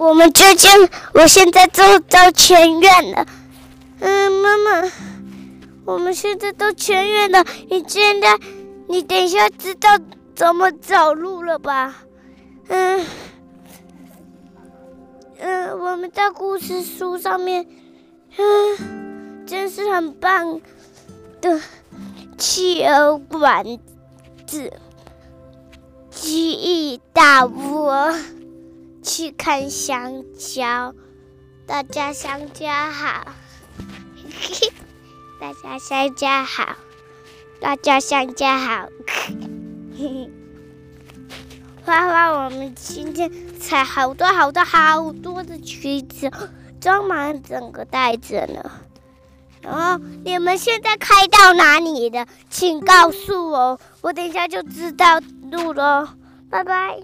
我们究竟，我现在都到前院了。嗯，妈妈，我们现在到前院了。你现在，你等一下知道怎么走路了吧？嗯，嗯，我们在故事书上面，嗯，真是很棒的企鹅馆子，记忆大窝。去看香蕉，大家香蕉好，大家香蕉好，大家香蕉好，花花，我们今天采好多好多好多的橘子，装满整个袋子呢。然后你们现在开到哪里的？请告诉我，我等一下就知道路了。拜拜。